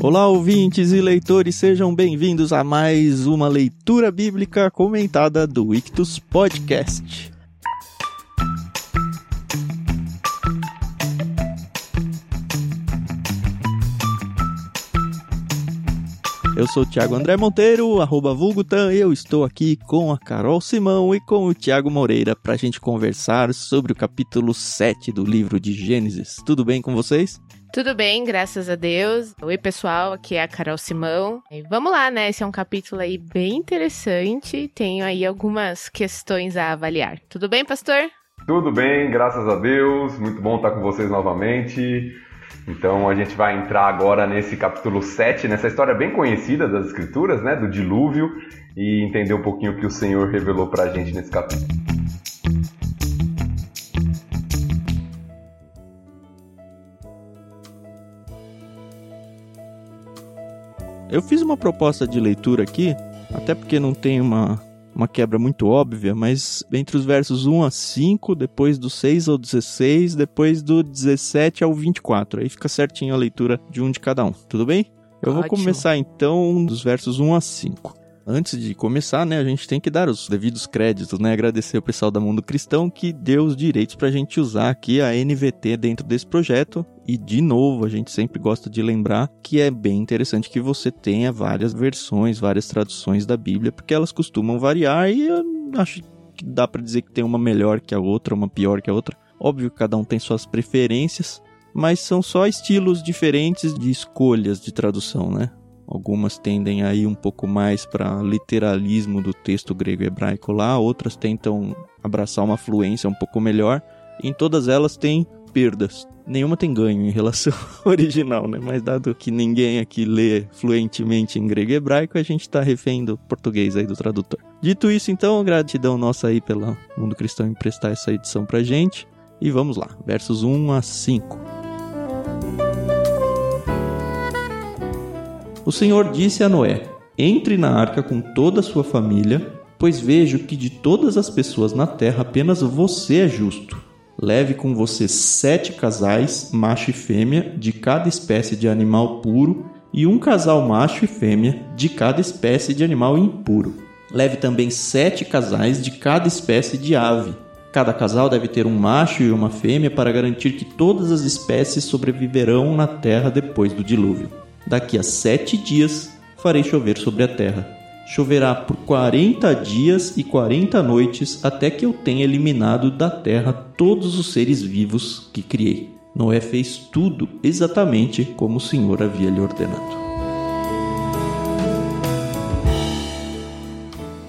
Olá, ouvintes e leitores, sejam bem-vindos a mais uma leitura bíblica comentada do Ictus Podcast. Eu sou o Thiago André Monteiro, arroba Vulgutan, e eu estou aqui com a Carol Simão e com o Thiago Moreira para a gente conversar sobre o capítulo 7 do livro de Gênesis. Tudo bem com vocês? Tudo bem, graças a Deus. Oi, pessoal, aqui é a Carol Simão. E vamos lá, né? Esse é um capítulo aí bem interessante. Tenho aí algumas questões a avaliar. Tudo bem, pastor? Tudo bem, graças a Deus. Muito bom estar com vocês novamente. Então a gente vai entrar agora nesse capítulo 7, nessa história bem conhecida das escrituras, né, do dilúvio, e entender um pouquinho o que o Senhor revelou pra gente nesse capítulo. Eu fiz uma proposta de leitura aqui, até porque não tem uma, uma quebra muito óbvia, mas entre os versos 1 a 5, depois do 6 ao 16, depois do 17 ao 24. Aí fica certinho a leitura de um de cada um, tudo bem? Eu Ótimo. vou começar então dos versos 1 a 5. Antes de começar, né, a gente tem que dar os devidos créditos, né, agradecer o pessoal da Mundo Cristão que deu os direitos pra gente usar aqui a NVT dentro desse projeto. E de novo, a gente sempre gosta de lembrar que é bem interessante que você tenha várias versões, várias traduções da Bíblia, porque elas costumam variar e eu acho que dá pra dizer que tem uma melhor que a outra, uma pior que a outra. Óbvio que cada um tem suas preferências, mas são só estilos diferentes de escolhas de tradução, né? Algumas tendem a ir um pouco mais para literalismo do texto grego hebraico lá, outras tentam abraçar uma fluência um pouco melhor. Em todas elas tem perdas. Nenhuma tem ganho em relação ao original, né? Mas dado que ninguém aqui lê fluentemente em grego e hebraico, a gente está refém do português aí do tradutor. Dito isso, então, gratidão nossa aí pelo Mundo Cristão emprestar essa edição pra gente. E vamos lá, versos 1 a 5. O Senhor disse a Noé: Entre na arca com toda a sua família, pois vejo que de todas as pessoas na terra apenas você é justo. Leve com você sete casais, macho e fêmea, de cada espécie de animal puro, e um casal macho e fêmea, de cada espécie de animal impuro. Leve também sete casais de cada espécie de ave. Cada casal deve ter um macho e uma fêmea para garantir que todas as espécies sobreviverão na terra depois do dilúvio. Daqui a sete dias farei chover sobre a terra. Choverá por quarenta dias e quarenta noites até que eu tenha eliminado da terra todos os seres vivos que criei. Noé fez tudo exatamente como o Senhor havia lhe ordenado.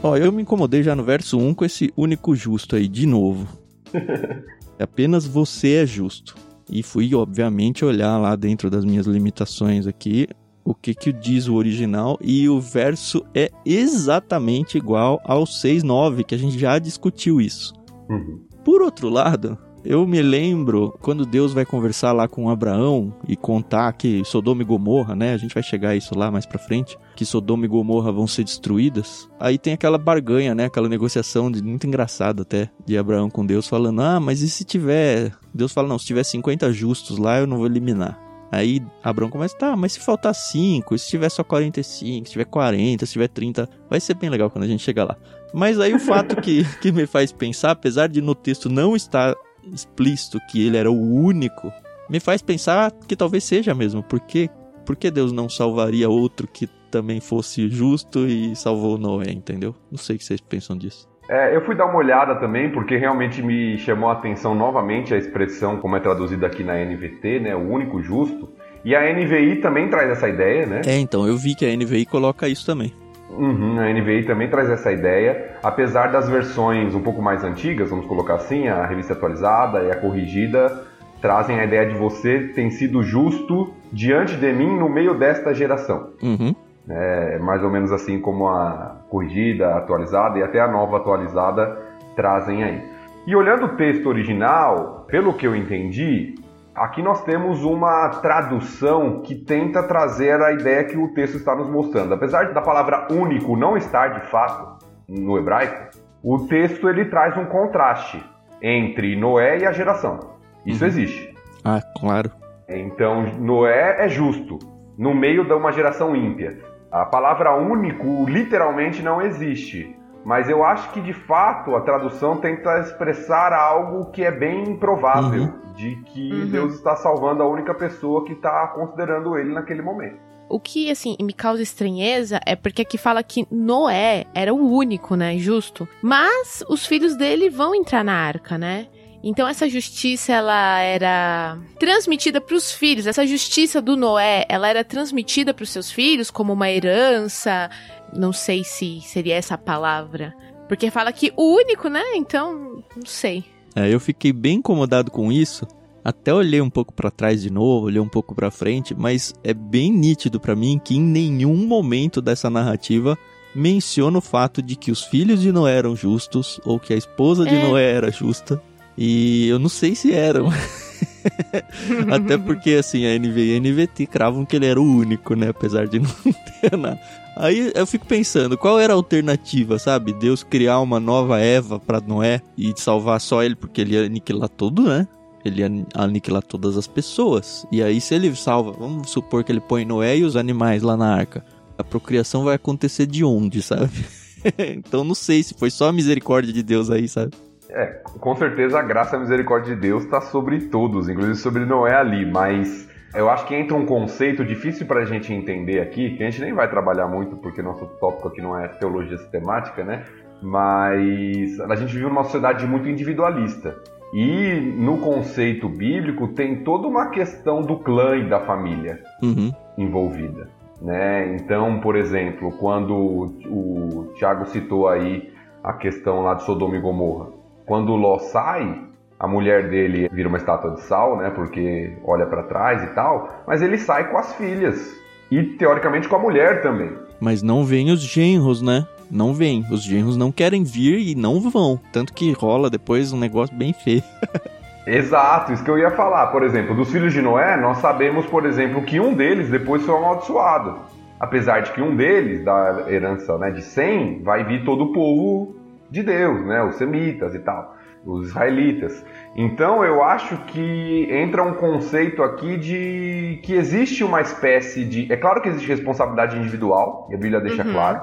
Ó, eu me incomodei já no verso 1 com esse único justo aí, de novo. Apenas você é justo. E fui, obviamente, olhar lá dentro das minhas limitações aqui o que, que diz o original. E o verso é exatamente igual ao 6.9, que a gente já discutiu isso. Uhum. Por outro lado, eu me lembro quando Deus vai conversar lá com Abraão e contar que Sodoma e Gomorra, né? A gente vai chegar a isso lá mais pra frente, que Sodoma e Gomorra vão ser destruídas. Aí tem aquela barganha, né? Aquela negociação de, muito engraçada até de Abraão com Deus falando: "Ah, mas e se tiver?" Deus fala: "Não, se tiver 50 justos lá, eu não vou eliminar." Aí Abraão começa, tá, mas se faltar 5, e se tiver só 45, se tiver 40, se tiver 30, vai ser bem legal quando a gente chegar lá. Mas aí o fato que, que me faz pensar, apesar de no texto não estar explícito que ele era o único, me faz pensar que talvez seja mesmo. Por quê? Por que Deus não salvaria outro que também fosse justo e salvou Noé, entendeu? Não sei o que vocês pensam disso. É, eu fui dar uma olhada também, porque realmente me chamou a atenção novamente a expressão, como é traduzida aqui na NVT, né? O único justo. E a NVI também traz essa ideia, né? É, então, eu vi que a NVI coloca isso também. Uhum, a NVI também traz essa ideia, apesar das versões um pouco mais antigas, vamos colocar assim, a revista atualizada e a corrigida, trazem a ideia de você ter sido justo diante de mim no meio desta geração. Uhum. É, mais ou menos assim como a corrigida, a atualizada e até a nova atualizada trazem aí. E olhando o texto original, pelo que eu entendi, aqui nós temos uma tradução que tenta trazer a ideia que o texto está nos mostrando. Apesar da palavra único não estar de fato no hebraico, o texto ele traz um contraste entre Noé e a geração. Isso Uhum. existe. Ah, claro. Então, Noé é justo, no meio de uma geração ímpia. A palavra único literalmente não existe, mas eu acho que de fato a tradução tenta expressar algo que é bem provável, uhum. de que uhum. Deus está salvando a única pessoa que está considerando ele naquele momento. O que, assim, me causa estranheza é porque aqui fala que Noé era o único, né? Justo. Mas os filhos dele vão entrar na arca, né? Então essa justiça ela era transmitida para os filhos. Essa justiça do Noé, ela era transmitida para os seus filhos como uma herança. Não sei se seria essa a palavra, porque fala que o único, né? Então, não sei. É, eu fiquei bem incomodado com isso. Até olhei um pouco para trás de novo, olhei um pouco para frente, mas é bem nítido para mim que em nenhum momento dessa narrativa menciona o fato de que os filhos de Noé eram justos ou que a esposa de é. Noé era justa. E eu não sei se eram. Até porque, assim, a NV e a NVT cravam que ele era o único, né? Apesar de não ter nada. Aí eu fico pensando, qual era a alternativa, sabe? Deus criar uma nova Eva para Noé e salvar só ele porque ele ia aniquilar tudo, né? Ele ia aniquilar todas as pessoas. E aí, se ele salva, vamos supor que ele põe Noé e os animais lá na arca. A procriação vai acontecer de onde, sabe? então não sei se foi só a misericórdia de Deus aí, sabe? É, com certeza a graça e a misericórdia de Deus está sobre todos, inclusive sobre Noé ali, mas eu acho que entra um conceito difícil para a gente entender aqui, que a gente nem vai trabalhar muito, porque nosso tópico aqui não é teologia sistemática, né? Mas a gente vive numa sociedade muito individualista. E no conceito bíblico tem toda uma questão do clã e da família uhum. envolvida. Né? Então, por exemplo, quando o Tiago citou aí a questão lá de Sodoma e Gomorra, quando Ló sai, a mulher dele vira uma estátua de sal, né? Porque olha para trás e tal. Mas ele sai com as filhas. E teoricamente com a mulher também. Mas não vem os genros, né? Não vem. Os genros não querem vir e não vão. Tanto que rola depois um negócio bem feio. Exato, isso que eu ia falar. Por exemplo, dos filhos de Noé, nós sabemos, por exemplo, que um deles depois foi amaldiçoado. Apesar de que um deles, da herança né, de 100, vai vir todo o povo de Deus, né? Os semitas e tal, os israelitas. Então eu acho que entra um conceito aqui de que existe uma espécie de. É claro que existe responsabilidade individual, e a Bíblia deixa uhum. claro,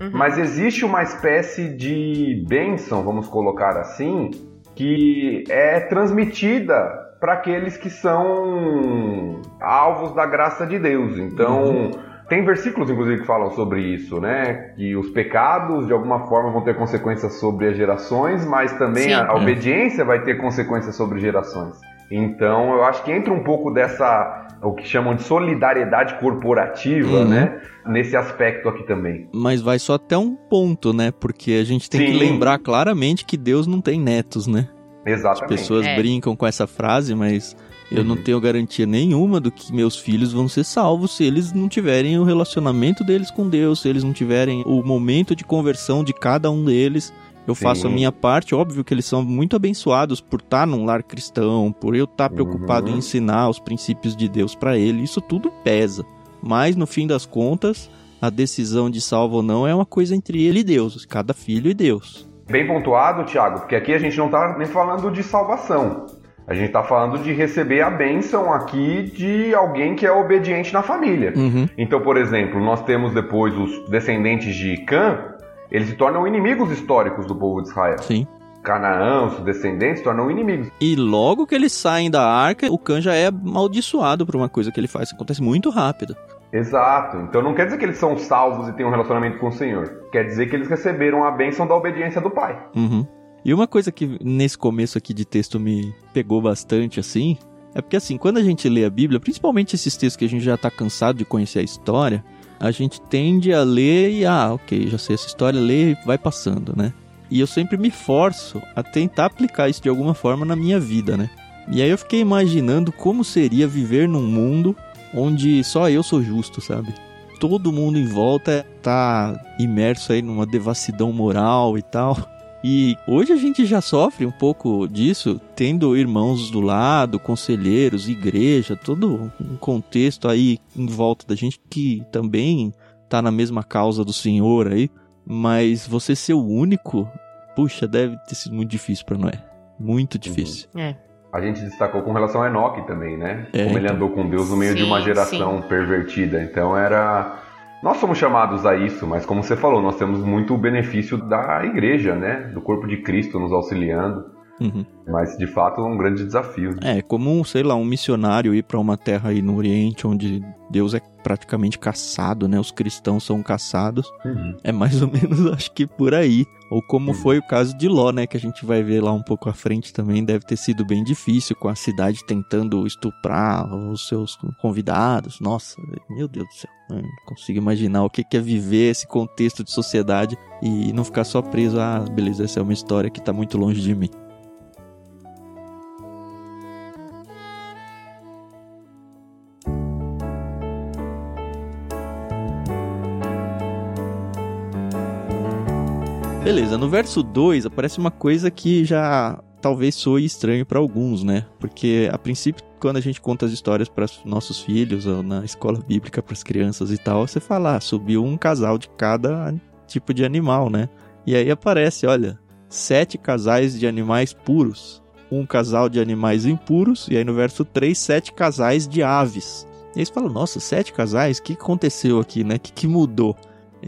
uhum. mas existe uma espécie de bênção, vamos colocar assim, que é transmitida para aqueles que são alvos da graça de Deus. Então. Uhum tem versículos, inclusive, que falam sobre isso, né? Que os pecados, de alguma forma, vão ter consequências sobre as gerações, mas também a, a, obediência vai ter consequências sobre gerações. Então, eu acho que entra um pouco dessa, o que chamam de solidariedade corporativa, uhum. né? Nesse aspecto aqui também. Mas vai só até um ponto, né? Porque a gente tem Sim. que lembrar claramente que Deus não tem netos, né? Exatamente. As pessoas é. brincam com essa frase, mas eu uhum. não tenho garantia nenhuma do que meus filhos vão ser salvos se eles não tiverem o relacionamento deles com Deus, se eles não tiverem o momento de conversão de cada um deles. Eu Sim. faço a minha parte, óbvio que eles são muito abençoados por estar num lar cristão, por eu estar preocupado uhum. em ensinar os princípios de Deus para ele. Isso tudo pesa. Mas no fim das contas, a decisão de salvo ou não é uma coisa entre ele e Deus, cada filho e Deus. Bem pontuado, Tiago, porque aqui a gente não está nem falando de salvação. A gente está falando de receber a bênção aqui de alguém que é obediente na família. Uhum. Então, por exemplo, nós temos depois os descendentes de Cã, eles se tornam inimigos históricos do povo de Israel. Sim. Canaã, os descendentes, se tornam inimigos. E logo que eles saem da arca, o Cã já é amaldiçoado por uma coisa que ele faz. Acontece muito rápido. Exato. Então não quer dizer que eles são salvos e têm um relacionamento com o Senhor. Quer dizer que eles receberam a bênção da obediência do Pai. Uhum. E uma coisa que nesse começo aqui de texto me pegou bastante assim, é porque assim, quando a gente lê a Bíblia, principalmente esses textos que a gente já está cansado de conhecer a história, a gente tende a ler e ah, ok, já sei essa história, lê e vai passando, né? E eu sempre me forço a tentar aplicar isso de alguma forma na minha vida, né? E aí eu fiquei imaginando como seria viver num mundo onde só eu sou justo, sabe? Todo mundo em volta tá imerso aí numa devassidão moral e tal. E hoje a gente já sofre um pouco disso, tendo irmãos do lado, conselheiros, igreja, todo um contexto aí em volta da gente que também tá na mesma causa do Senhor aí. Mas você ser o único, puxa, deve ter sido muito difícil para Noé. Muito difícil. É. a gente destacou com relação a Enoque também, né? É, Como ele então. andou com Deus no meio de Sim, uma geração pervertida. Então era. Nós somos chamados a isso, mas como você falou, nós temos muito o benefício da igreja, né? Do corpo de Cristo nos auxiliando. Uhum. Mas de fato é um grande desafio. né? É, como, um, sei lá, um missionário ir pra uma terra aí no Oriente onde Deus é praticamente caçado, né? Os cristãos são caçados. Uhum. É mais ou menos, acho que por aí. Ou como Uhum. foi o caso de Ló, né? Que a gente vai ver lá um pouco à frente também. Deve ter sido bem difícil com a cidade tentando estuprar os seus convidados. Nossa, meu Deus do céu. Não consigo imaginar o que é viver esse contexto de sociedade e não ficar só preso ah, beleza, essa é uma história que tá muito longe de mim. Beleza, no verso 2 aparece uma coisa que já talvez soe estranho para alguns, né? Porque a princípio, quando a gente conta as histórias para nossos filhos ou na escola bíblica para as crianças e tal, você fala, ah, subiu um casal de cada tipo de animal, né? E aí aparece, olha, sete casais de animais puros, um casal de animais impuros, e aí no verso 3, sete casais de aves. E aí você fala, nossa, sete casais? O que aconteceu aqui, né? O que, que mudou?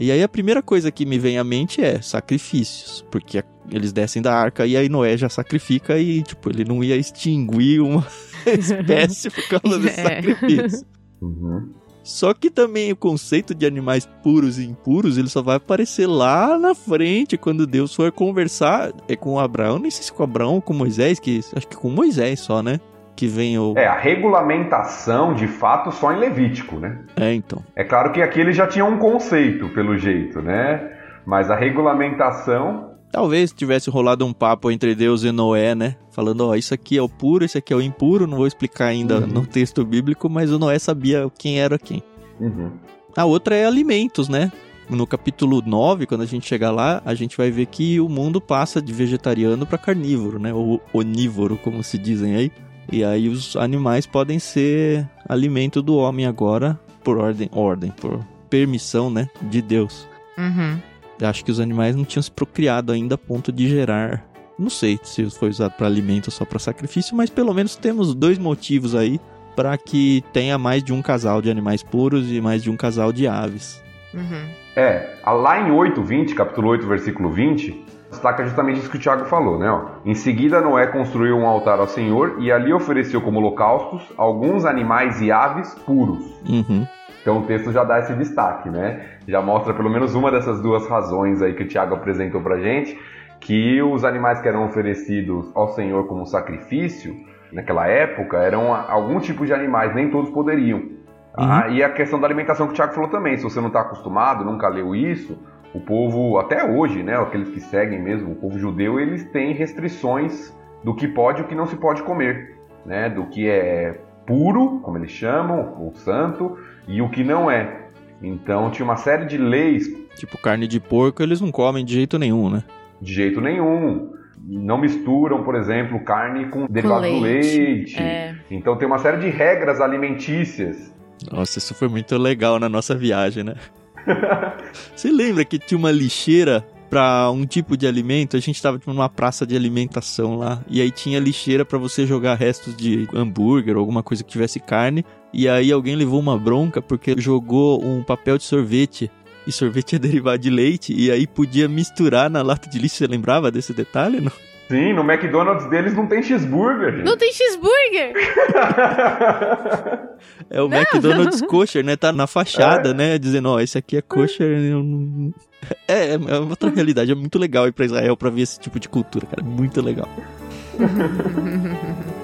E aí a primeira coisa que me vem à mente é sacrifícios, porque eles descem da arca e aí Noé já sacrifica e, tipo, ele não ia extinguir uma espécie por causa desse É. sacrifício. Uhum. Só que também o conceito de animais puros e impuros, ele só vai aparecer lá na frente, quando Deus for conversar é com Abraão, nem sei se com Abraão ou com Moisés, que acho que com Moisés só, né? Que vem o... É, a regulamentação de fato só em Levítico, né? É, então. É claro que aqui ele já tinha um conceito, pelo jeito, né? Mas a regulamentação. Talvez tivesse rolado um papo entre Deus e Noé, né? Falando, ó, isso aqui é o puro, isso aqui é o impuro. Não vou explicar ainda Uhum. no texto bíblico, mas o Noé sabia quem era quem. Uhum. A outra é alimentos, né? No capítulo 9, quando a gente chegar lá, a gente vai ver que o mundo passa de vegetariano para carnívoro, né? Ou onívoro, como se dizem aí. E aí os animais podem ser alimento do homem agora, por ordem, ordem, por permissão, né, de Deus. Uhum. Acho que os animais não tinham se procriado ainda a ponto de gerar. Não sei se foi usado para alimento ou só para sacrifício, mas pelo menos temos dois motivos aí para que tenha mais de um casal de animais puros e mais de um casal de aves. Uhum. É, lá em 8:20, capítulo 8, versículo 20, destaca justamente isso que o Tiago falou, né? ó? Em seguida, Noé construiu um altar ao Senhor e ali ofereceu como holocaustos alguns animais e aves puros. Uhum. Então o texto já dá esse destaque, né? Já mostra pelo menos uma dessas duas razões aí que o Tiago apresentou pra gente, que os animais que eram oferecidos ao Senhor como sacrifício, naquela época, eram algum tipo de animais, nem todos poderiam. tá? E a questão da alimentação que o Tiago falou também, se você não está acostumado, nunca leu isso, o povo, até hoje, né, aqueles que seguem mesmo, o povo judeu, eles têm restrições do que pode e o que não se pode comer, né, do que é puro, como eles chamam, o santo, e o que não é. Então tinha uma série de leis Tipo, carne de porco eles não comem de jeito nenhum, né? de jeito nenhum. Não misturam, por exemplo, carne com derivado do leite, leite. é. Então tem uma série de regras alimentícias. Nossa, isso foi muito legal na nossa viagem, né? Você lembra que tinha uma lixeira pra um tipo de alimento? A gente tava tipo, numa praça de alimentação lá. E aí tinha lixeira pra você jogar restos de hambúrguer ou alguma coisa que tivesse carne. E aí alguém levou uma bronca porque jogou um papel de sorvete. E sorvete é derivado de leite. E aí podia misturar na lata de lixo. Você lembrava desse detalhe? Não? Sim, no McDonald's deles não tem cheeseburger. gente. Não tem cheeseburger! É o Não, McDonald's kosher, né? Tá na fachada, né? Dizendo, ó, esse aqui é kosher. eu não- É, é outra realidade. É muito legal ir pra Israel pra ver esse tipo de cultura, cara. Muito legal.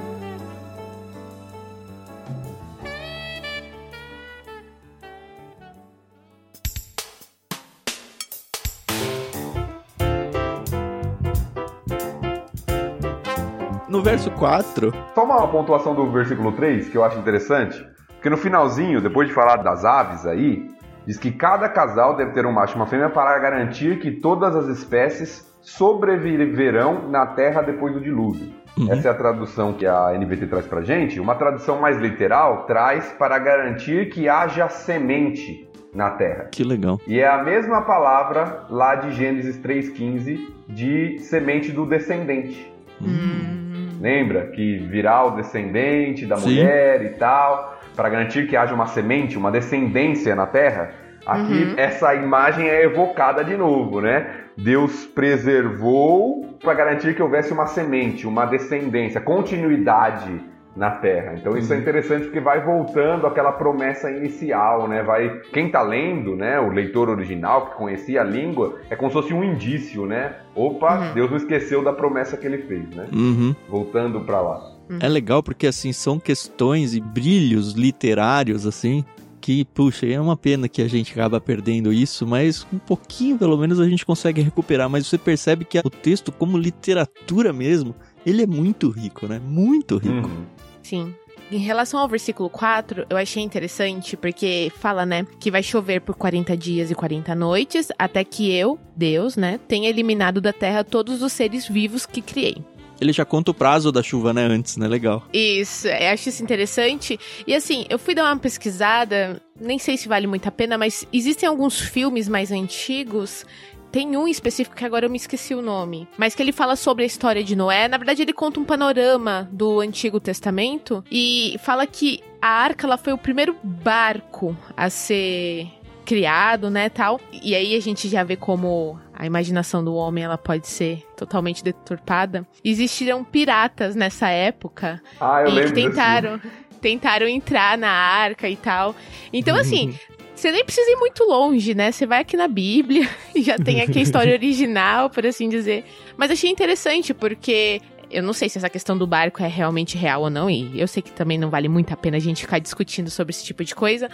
No verso 4, Só uma pontuação do versículo 3 que eu acho interessante. Porque no finalzinho, depois de falar das aves aí, diz que cada casal deve ter um macho e uma fêmea para garantir que todas as espécies sobreviverão na terra depois do dilúvio. Uhum. Essa é a tradução que a NVT traz pra gente. Uma tradução mais literal traz para garantir que haja semente na terra. que legal. E é a mesma palavra lá de Gênesis 3,15 de semente do descendente. Hum. Lembra? Que virá o descendente da Sim. mulher e tal, para garantir que haja uma semente, uma descendência na terra. Aqui uhum. essa imagem é evocada de novo, né? Deus preservou para garantir que houvesse uma semente, uma descendência, continuidade na Terra. Então isso é uhum. interessante porque vai voltando àquela promessa inicial, né? Vai quem está lendo, né? O leitor original que conhecia a língua é como se fosse um indício, né? Opa, uhum. Deus não esqueceu da promessa que Ele fez, né? Uhum. Voltando para lá. Uhum. É legal porque assim são questões e brilhos literários assim que, puxa, é uma pena que a gente acaba perdendo isso, mas um pouquinho pelo menos a gente consegue recuperar. Mas você percebe que o texto, como literatura mesmo, ele é muito rico, né? Muito rico. Uhum. Sim. Em relação ao versículo 4, eu achei interessante porque fala, né, que vai chover por 40 dias e 40 noites, até que eu, Deus, né, tenha eliminado da terra todos os seres vivos que criei. Ele já conta o prazo da chuva, né, antes, né? Legal. Isso, eu acho isso interessante. E assim, eu fui dar uma pesquisada, nem sei se vale muito a pena, mas existem alguns filmes mais antigos tem um específico que agora eu me esqueci o nome, mas que ele fala sobre a história de Noé. Na verdade, ele conta um panorama do Antigo Testamento e fala que a arca ela foi o primeiro barco a ser criado, né, tal. E aí a gente já vê como a imaginação do homem ela pode ser totalmente deturpada. Existiram piratas nessa época ah, eu e que tentaram tentaram entrar na arca e tal. Então assim, você nem precisa ir muito longe, né? Você vai aqui na Bíblia e já tem aqui a história original, por assim dizer. Mas achei interessante porque eu não sei se essa questão do barco é realmente real ou não, e eu sei que também não vale muito a pena a gente ficar discutindo sobre esse tipo de coisa,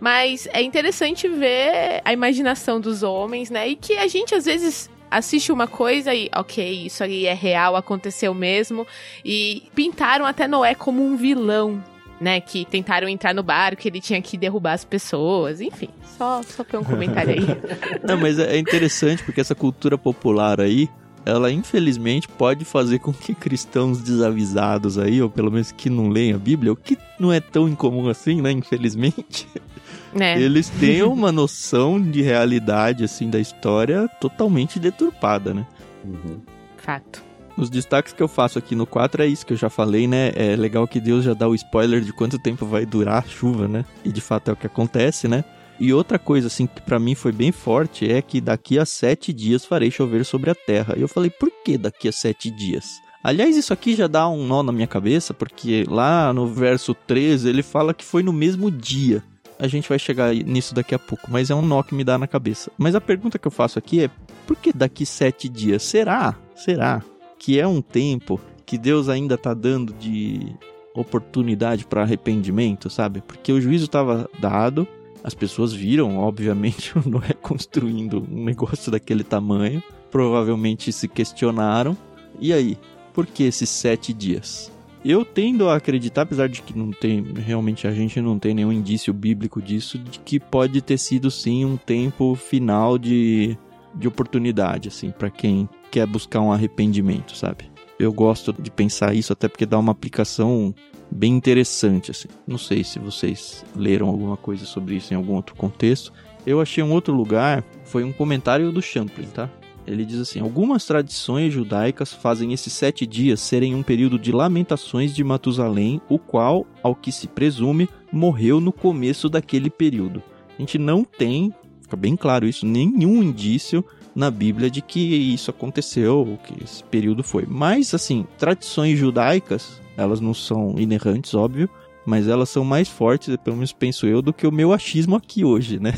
mas é interessante ver a imaginação dos homens, né? E que a gente às vezes assiste uma coisa e, ok, isso aí é real, aconteceu mesmo, e pintaram até Noé como um vilão. Né, que tentaram entrar no barco, ele tinha que derrubar as pessoas, enfim, só, só foi um comentário aí. Não, mas é interessante porque essa cultura popular aí, ela infelizmente pode fazer com que cristãos desavisados aí, ou pelo menos que não leem a Bíblia, o que não é tão incomum assim, né? Infelizmente. É. Eles tenham uma noção de realidade, assim, da história totalmente deturpada, né? Uhum. Fato. Os destaques que eu faço aqui no 4 é isso que eu já falei, né? É legal que Deus já dá o spoiler de quanto tempo vai durar a chuva, né? E de fato é o que acontece, né? E outra coisa, assim, que para mim foi bem forte é que daqui a sete dias farei chover sobre a terra. E eu falei, por que daqui a sete dias? Aliás, isso aqui já dá um nó na minha cabeça, porque lá no verso 13 ele fala que foi no mesmo dia. A gente vai chegar nisso daqui a pouco, mas é um nó que me dá na cabeça. Mas a pergunta que eu faço aqui é: por que daqui sete dias? Será? Será que é um tempo que Deus ainda está dando de oportunidade para arrependimento, sabe? Porque o juízo estava dado, as pessoas viram, obviamente, o Noé construindo um negócio daquele tamanho. Provavelmente se questionaram. E aí, por que esses sete dias? Eu tendo a acreditar, apesar de que não tem, realmente a gente não tem nenhum indício bíblico disso, de que pode ter sido sim um tempo final de, de oportunidade, assim, para quem quer buscar um arrependimento, sabe? Eu gosto de pensar isso até porque dá uma aplicação bem interessante, assim. Não sei se vocês leram alguma coisa sobre isso em algum outro contexto. Eu achei um outro lugar, foi um comentário do Champlin, tá? Ele diz assim: Algumas tradições judaicas fazem esses sete dias serem um período de lamentações de Matusalém, o qual, ao que se presume, morreu no começo daquele período. A gente não tem, fica bem claro isso, nenhum indício na Bíblia de que isso aconteceu, que esse período foi. Mas, assim, tradições judaicas elas não são inerrantes, óbvio, mas elas são mais fortes, pelo menos penso eu, do que o meu achismo aqui hoje, né?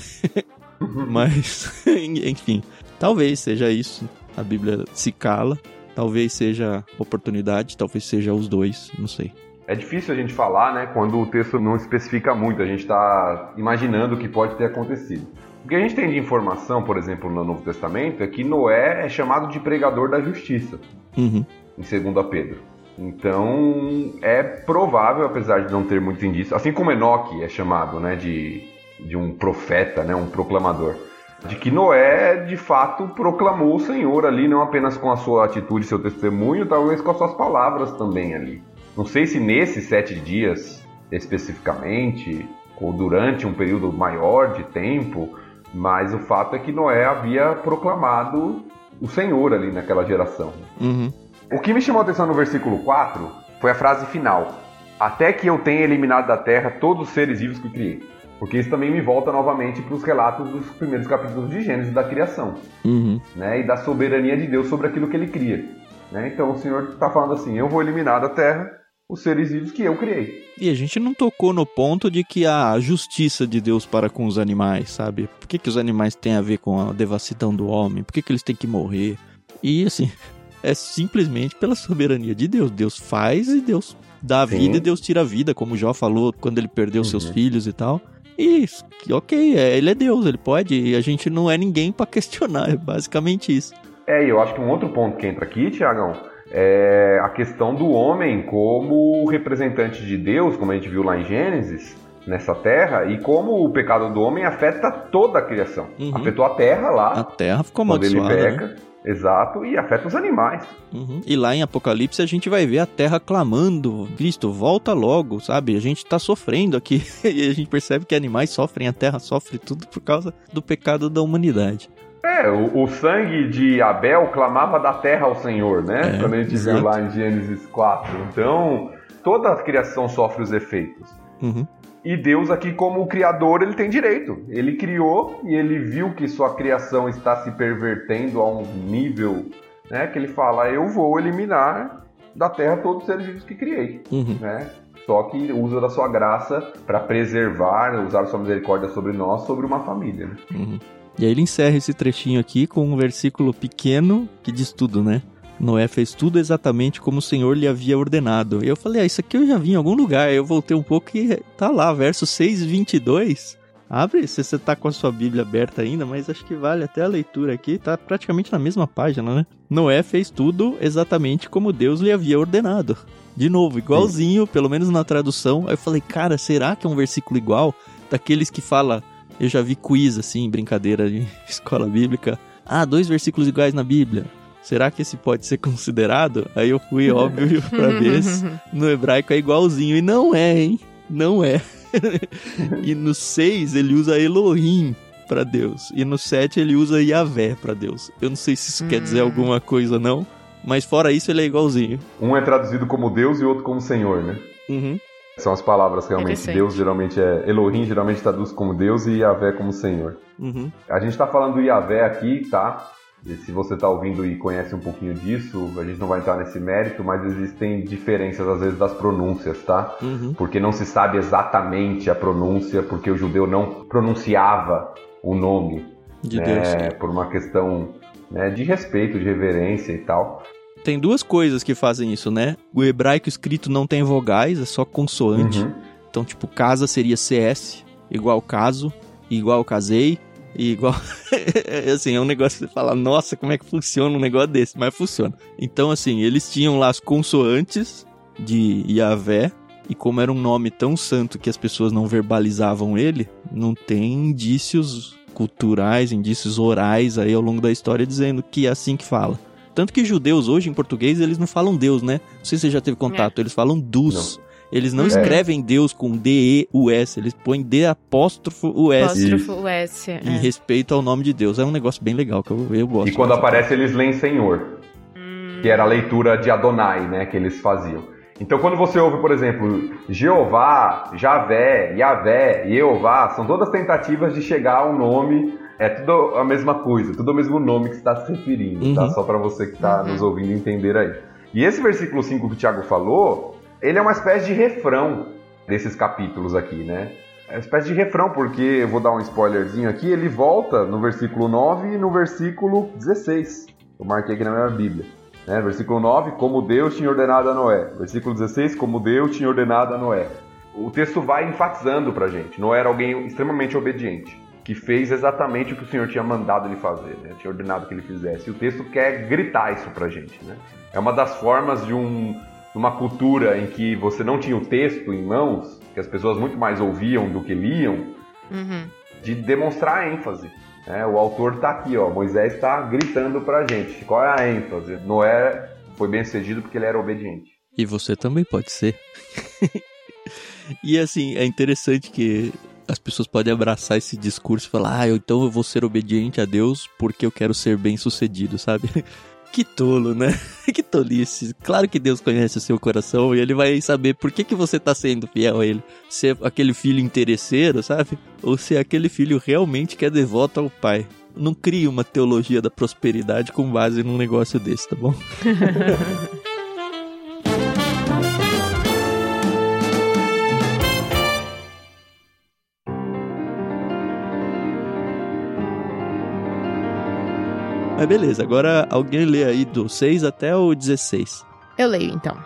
Uhum. mas, enfim, talvez seja isso. A Bíblia se cala, talvez seja oportunidade, talvez seja os dois, não sei. É difícil a gente falar, né, quando o texto não especifica muito, a gente está imaginando o que pode ter acontecido. O que a gente tem de informação, por exemplo, no Novo Testamento, é que Noé é chamado de pregador da justiça, uhum. em 2 Pedro. Então, é provável, apesar de não ter muito indício, assim como Enoque é chamado né, de, de um profeta, né, um proclamador, de que Noé, de fato, proclamou o Senhor ali, não apenas com a sua atitude, seu testemunho, talvez com as suas palavras também ali. Não sei se nesses sete dias, especificamente, ou durante um período maior de tempo, mas o fato é que Noé havia proclamado o Senhor ali naquela geração. Uhum. O que me chamou a atenção no versículo 4 foi a frase final: Até que eu tenha eliminado da terra todos os seres vivos que criei. Porque isso também me volta novamente para os relatos dos primeiros capítulos de Gênesis da criação. Uhum. Né, e da soberania de Deus sobre aquilo que ele cria. Né? Então o Senhor está falando assim: Eu vou eliminar da terra os seres vivos que eu criei. E a gente não tocou no ponto de que a justiça de Deus para com os animais, sabe? Por que, que os animais têm a ver com a devassidão do homem? Por que, que eles têm que morrer? E assim, é simplesmente pela soberania de Deus. Deus faz e Deus dá a Sim. vida e Deus tira a vida, como Jó falou quando ele perdeu seus Uhum. filhos e tal. E ok, é, ele é Deus, ele pode, e a gente não é ninguém pra questionar, é basicamente isso. É, e eu acho que um outro ponto que entra aqui, Tiagão, é a questão do homem como representante de Deus, como a gente viu lá em Gênesis, nessa terra, e como o pecado do homem afeta toda a criação. Uhum. Afetou a terra lá, A terra ficou quando ele amaldiçoada. peca, né? exato, e afeta os animais. Uhum. E lá em Apocalipse a gente vai ver a terra clamando: Cristo, volta logo, sabe? A gente tá sofrendo aqui. e a gente percebe que animais sofrem, a terra sofre tudo por causa do pecado da humanidade. É, o, o sangue de Abel clamava da terra ao Senhor, né? É, Quando a gente exato. viu lá em Gênesis 4. Então, toda a criação sofre os efeitos. Uhum. E Deus aqui, como criador, ele tem direito. Ele criou e ele viu que sua criação está se pervertendo a um nível, né, que ele fala: "Eu vou eliminar da terra todos os seres vivos que criei", Uhum. né? Só que usa da sua graça para preservar, usar a sua misericórdia sobre nós, sobre uma família. Né? Uhum. E aí ele encerra esse trechinho aqui com um versículo pequeno que diz tudo, né? Noé fez tudo exatamente como o Senhor lhe havia ordenado. E eu falei, ah, isso aqui eu já vi em algum lugar. Eu voltei um pouco e tá lá, verso 6, 22. Abre se você tá com a sua Bíblia aberta ainda, mas acho que vale até a leitura aqui. Tá praticamente na mesma página, né? Noé fez tudo exatamente como Deus lhe havia ordenado. De novo, igualzinho, pelo menos na tradução. Aí eu falei, cara, será que é um versículo igual? Daqueles que fala eu já vi quiz, assim, brincadeira de escola bíblica. Ah, dois versículos iguais na Bíblia. Será que esse pode ser considerado? Aí eu fui, óbvio, pra ver se no hebraico é igualzinho. E não é, hein? Não é. e no 6 ele usa Elohim pra Deus. E no 7 ele usa Yahvé pra Deus. Eu não sei se isso quer dizer Hum. alguma coisa, não. Mas fora isso, ele é igualzinho. Um é traduzido como Deus e o outro como Senhor, né? Uhum. São as palavras realmente. Interessante. Deus geralmente é Elohim, geralmente traduz como Deus e Yahvé como Senhor. Uhum. A gente tá falando do Yahvé aqui, tá? E se você tá ouvindo e conhece um pouquinho disso, a gente não vai entrar nesse mérito, mas existem diferenças às vezes das pronúncias, tá? Uhum. Porque não se sabe exatamente a pronúncia, porque o judeu não pronunciava o nome, De Deus. né? Por uma questão né, de respeito, de reverência e tal. Tem duas coisas que fazem isso, né? O hebraico escrito não tem vogais, é só consoante. Uhum. Então, tipo, casa seria CS, igual caso, igual casei, igual. Assim, é um negócio que você fala, nossa, como é que funciona um negócio desse? Mas funciona. Então, assim, eles tinham lá as consoantes de Yahvé, e como era um nome tão santo que as pessoas não verbalizavam ele, não tem indícios culturais, indícios orais aí ao longo da história dizendo que é assim que fala. Tanto que judeus hoje em português eles não falam Deus, né? Não sei se você já teve contato, eles falam Dus. Eles não Uhum. escrevem Deus com D-E-U-S, eles põem D apóstrofo U-S Apóstrofo S. em É. respeito ao nome de Deus. É um negócio bem legal que eu, eu gosto. E quando aparece, eles leem Senhor, Hum. que era a leitura de Adonai, né, que eles faziam. Então, quando você ouve, por exemplo, Jeová, Javé, Yahvé, Jeová, são todas tentativas de chegar a um nome, é tudo a mesma coisa, tudo o mesmo nome que está se referindo, tá? Uhum. Só para você que está Uhum. nos ouvindo entender aí. E esse versículo 5 que o Tiago falou, ele é uma espécie de refrão desses capítulos aqui, né? É uma espécie de refrão, porque, eu vou dar um spoilerzinho aqui, ele volta no versículo 9 e no versículo 16. Eu marquei aqui na minha Bíblia. Né? Versículo 9, como Deus tinha ordenado a Noé. Versículo 16, como Deus tinha ordenado a Noé. O texto vai enfatizando pra gente. Noé era alguém extremamente obediente, que fez exatamente o que o Senhor tinha mandado ele fazer, né? tinha ordenado que ele fizesse. E o texto quer gritar isso pra gente. Né? É uma das formas de um, uma cultura em que você não tinha o texto em mãos, que as pessoas muito mais ouviam do que liam, Uhum. de demonstrar ênfase. né? o autor está aqui, ó, Moisés está gritando pra gente. Qual é a ênfase? Noé foi bem sucedido porque ele era obediente. E você também pode ser. e assim, é interessante que as pessoas podem abraçar esse discurso e falar, ah, eu- então eu vou ser obediente a Deus porque eu quero ser bem sucedido, sabe? Que tolo, né? que tolice. Claro que Deus conhece o seu coração e ele vai saber por que, que você tá sendo fiel a ele. Se é aquele filho interesseiro, sabe? Ou se é aquele filho realmente que é devoto ao pai. Não crie uma teologia da prosperidade com base num negócio desse, tá bom? Mas beleza, agora alguém lê aí do 6 até o 16. Eu leio então.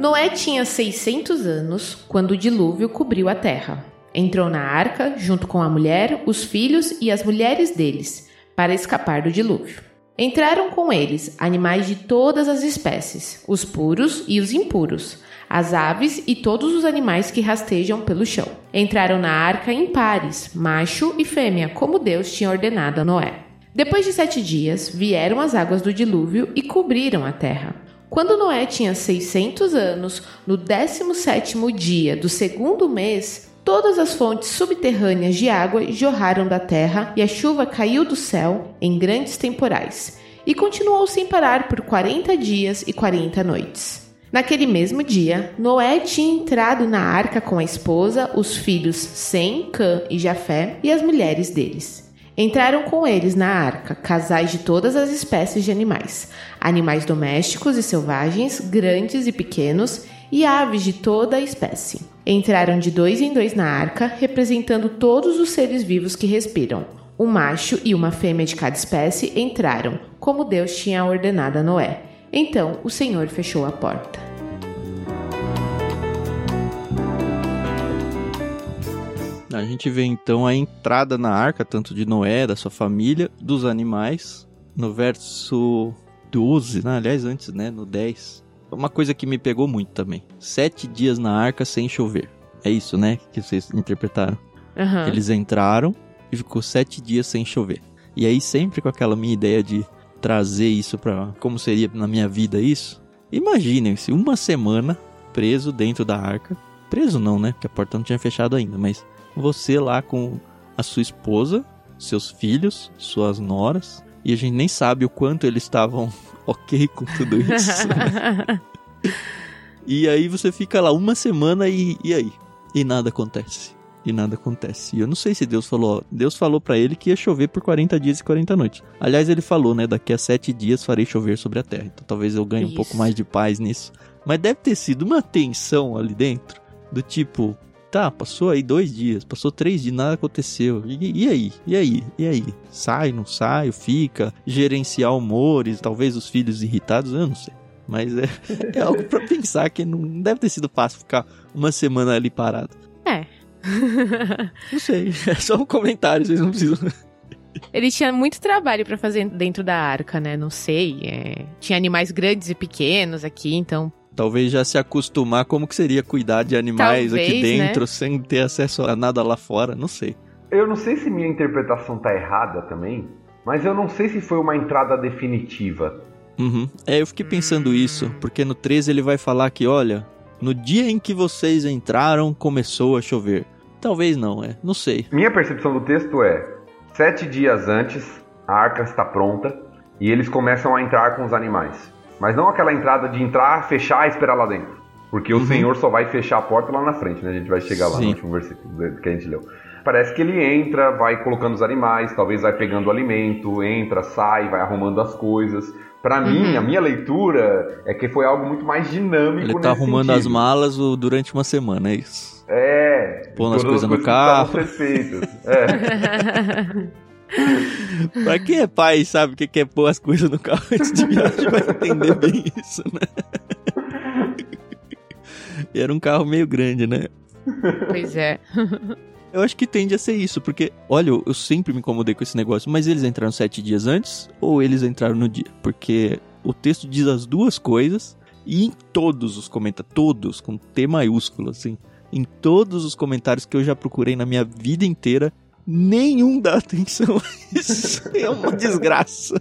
Noé tinha 600 anos quando o dilúvio cobriu a terra. Entrou na arca junto com a mulher, os filhos e as mulheres deles, para escapar do dilúvio. Entraram com eles animais de todas as espécies, os puros e os impuros, as aves e todos os animais que rastejam pelo chão. Entraram na arca em pares, macho e fêmea, como Deus tinha ordenado a Noé. Depois de sete dias, vieram as águas do dilúvio e cobriram a terra. Quando Noé tinha 600 anos, no 17 dia do segundo mês, todas as fontes subterrâneas de água jorraram da terra e a chuva caiu do céu em grandes temporais. E continuou sem parar por 40 dias e 40 noites. Naquele mesmo dia, Noé tinha entrado na arca com a esposa, os filhos Sem, Cã e Jafé e as mulheres deles. Entraram com eles na arca casais de todas as espécies de animais, animais domésticos e selvagens, grandes e pequenos, e aves de toda a espécie. Entraram de dois em dois na arca, representando todos os seres vivos que respiram. Um macho e uma fêmea de cada espécie entraram, como Deus tinha ordenado a Noé. Então o Senhor fechou a porta. A gente vê então a entrada na arca, tanto de Noé, da sua família, dos animais, no verso 12, né? aliás, antes, né? No 10. Uma coisa que me pegou muito também: sete dias na arca sem chover. É isso, né? Que vocês interpretaram. Uhum. Eles entraram e ficou sete dias sem chover. E aí, sempre com aquela minha ideia de trazer isso para como seria na minha vida isso. Imaginem-se uma semana preso dentro da arca. Preso não, né? Porque a porta não tinha fechado ainda, mas você lá com a sua esposa, seus filhos, suas noras, e a gente nem sabe o quanto eles estavam ok com tudo isso. Né? e aí você fica lá uma semana e, e aí? E nada acontece e nada acontece. E eu não sei se Deus falou, Deus falou para ele que ia chover por 40 dias e 40 noites. Aliás, ele falou, né, daqui a sete dias farei chover sobre a terra. Então talvez eu ganhe Isso. um pouco mais de paz nisso. Mas deve ter sido uma tensão ali dentro, do tipo, tá, passou aí dois dias, passou três dias, nada aconteceu. E, e aí? E aí? E aí? Sai, não sai, fica, gerenciar humores, talvez os filhos irritados, eu não sei. Mas é, é algo para pensar que não deve ter sido fácil ficar uma semana ali parado. Não sei, é só um comentário, vocês não precisam. Ele tinha muito trabalho para fazer dentro da arca, né? Não sei. É... Tinha animais grandes e pequenos aqui, então. Talvez já se acostumar como que seria cuidar de animais Talvez, aqui né? dentro, né? sem ter acesso a nada lá fora, não sei. Eu não sei se minha interpretação tá errada também, mas eu não sei se foi uma entrada definitiva. Uhum. É, eu fiquei pensando isso, porque no 13 ele vai falar que, olha, no dia em que vocês entraram, começou a chover. Talvez não, é. Não sei. Minha percepção do texto é: sete dias antes, a arca está pronta e eles começam a entrar com os animais. Mas não aquela entrada de entrar, fechar e esperar lá dentro. Porque uhum. o Senhor só vai fechar a porta lá na frente, né? A gente vai chegar lá Sim. no último versículo que a gente leu. Parece que ele entra, vai colocando os animais, talvez vai pegando o alimento, entra, sai, vai arrumando as coisas. Para uhum. mim, a minha leitura é que foi algo muito mais dinâmico. Ele tá arrumando sentido. as malas durante uma semana, é isso. É. Pondo as coisas no carro. É. pra quem é pai sabe o que é pôr as coisas no carro antes de viagem, vai entender bem isso, né? E era um carro meio grande, né? Pois é. Eu acho que tende a ser isso, porque, olha, eu sempre me incomodei com esse negócio, mas eles entraram sete dias antes ou eles entraram no dia? Porque o texto diz as duas coisas e em todos os comentários, todos, com T maiúsculo, assim, em todos os comentários que eu já procurei na minha vida inteira, nenhum dá atenção a isso. É uma desgraça.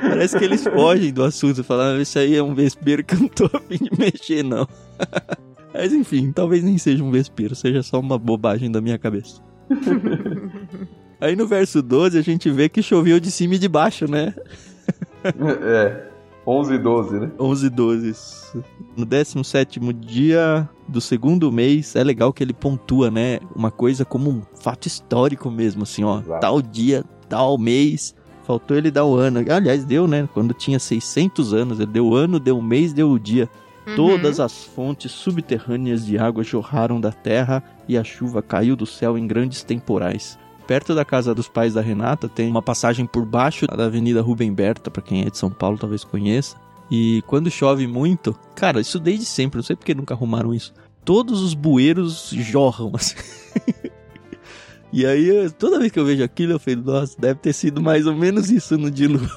Parece que eles fogem do assunto, falando, isso aí é um vespeiro que eu não tô a fim de mexer, não. Mas enfim, talvez nem seja um vespeiro, seja só uma bobagem da minha cabeça. Aí no verso 12 a gente vê que choveu de cima e de baixo, né? é. 11 e 12, né? 11 e 12. No 17 dia do segundo mês, é legal que ele pontua, né? Uma coisa como um fato histórico mesmo, assim, ó. Exato. Tal dia, tal mês. Faltou ele dar o ano. Aliás, deu, né? Quando tinha 600 anos. Ele deu o ano, deu o mês, deu o dia. Uhum. Todas as fontes subterrâneas de água jorraram da terra e a chuva caiu do céu em grandes temporais. Perto da casa dos pais da Renata tem uma passagem por baixo da Avenida Rubem Berta, para quem é de São Paulo talvez conheça. E quando chove muito, cara, isso desde sempre, não sei porque nunca arrumaram isso. Todos os bueiros jorram assim. e aí, toda vez que eu vejo aquilo, eu falo, nossa, deve ter sido mais ou menos isso no dilúvio.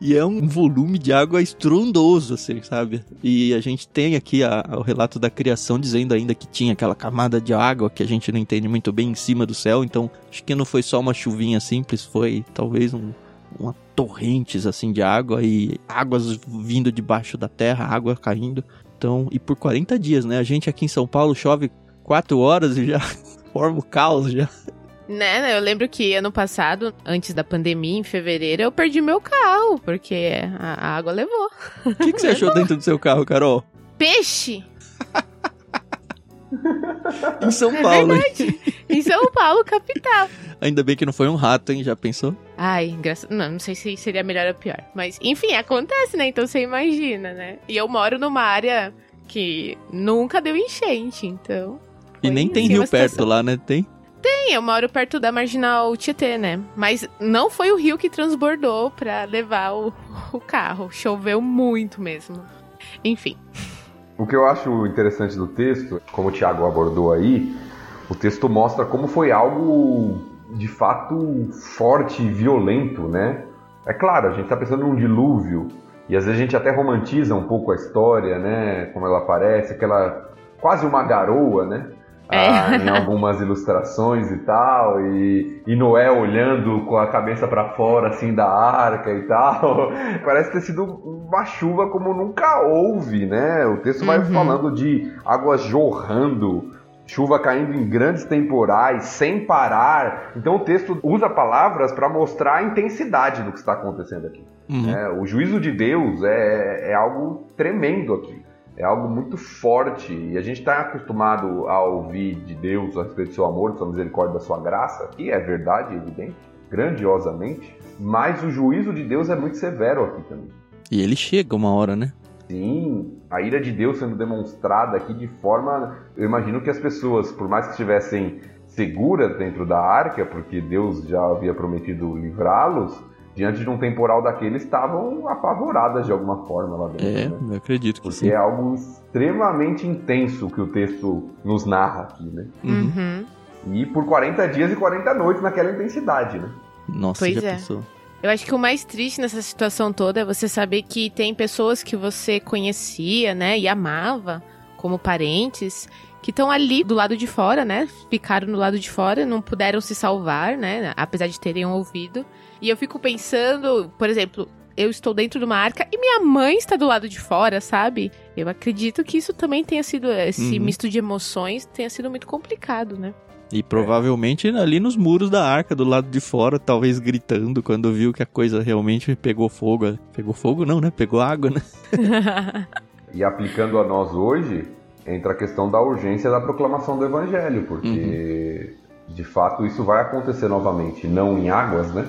E é um volume de água estrondoso, assim, sabe? E a gente tem aqui a, a, o relato da criação dizendo ainda que tinha aquela camada de água que a gente não entende muito bem em cima do céu. Então, acho que não foi só uma chuvinha simples, foi talvez um, uma torrentes assim de água e águas vindo debaixo da terra, água caindo. Então, e por 40 dias, né? A gente aqui em São Paulo chove 4 horas e já forma o caos já. Né, eu lembro que ano passado, antes da pandemia, em fevereiro, eu perdi meu carro, porque a, água levou. O que, que você achou dentro do seu carro, Carol? Peixe! em São é Paulo. em São Paulo, capital. Ainda bem que não foi um rato, hein? Já pensou? Ai, engraçado. Não, não sei se seria melhor ou pior. Mas, enfim, acontece, né? Então você imagina, né? E eu moro numa área que nunca deu enchente, então. E nem tem rio perto lá, né? Tem? Tem, eu moro perto da marginal Tietê, né? Mas não foi o rio que transbordou pra levar o, o carro. Choveu muito mesmo. Enfim. O que eu acho interessante do texto, como o Thiago abordou aí, o texto mostra como foi algo de fato forte e violento, né? É claro, a gente está pensando num dilúvio, e às vezes a gente até romantiza um pouco a história, né? Como ela aparece, aquela quase uma garoa, né? É. Ah, em algumas ilustrações e tal, e, e Noé olhando com a cabeça para fora assim da arca e tal. Parece ter sido uma chuva como nunca houve, né? O texto vai uhum. falando de águas jorrando, chuva caindo em grandes temporais, sem parar. Então o texto usa palavras para mostrar a intensidade do que está acontecendo aqui. Uhum. É, o juízo de Deus é, é algo tremendo aqui é algo muito forte e a gente está acostumado a ouvir de Deus a respeito do seu amor, da sua misericórdia, da sua graça, que é verdade, evidente, grandiosamente, mas o juízo de Deus é muito severo aqui também. E ele chega uma hora, né? Sim, a ira de Deus sendo demonstrada aqui de forma. Eu imagino que as pessoas, por mais que estivessem seguras dentro da arca, porque Deus já havia prometido livrá-los, diante de um temporal daquele, estavam apavoradas de alguma forma lá dentro. É, né? eu acredito que Porque sim. é algo extremamente intenso que o texto nos narra aqui, né? Uhum. E por 40 dias e 40 noites naquela intensidade, né? Nossa, pois já é. pensou? Eu acho que o mais triste nessa situação toda é você saber que tem pessoas que você conhecia, né, e amava como parentes, que estão ali do lado de fora, né? Ficaram do lado de fora, não puderam se salvar, né? Apesar de terem ouvido. E eu fico pensando, por exemplo, eu estou dentro de uma arca e minha mãe está do lado de fora, sabe? Eu acredito que isso também tenha sido, esse uhum. misto de emoções tenha sido muito complicado, né? E provavelmente ali nos muros da arca, do lado de fora, talvez gritando quando viu que a coisa realmente pegou fogo. Pegou fogo não, né? Pegou água, né? e aplicando a nós hoje, entra a questão da urgência da proclamação do evangelho, porque uhum. de fato isso vai acontecer novamente, não em águas, né?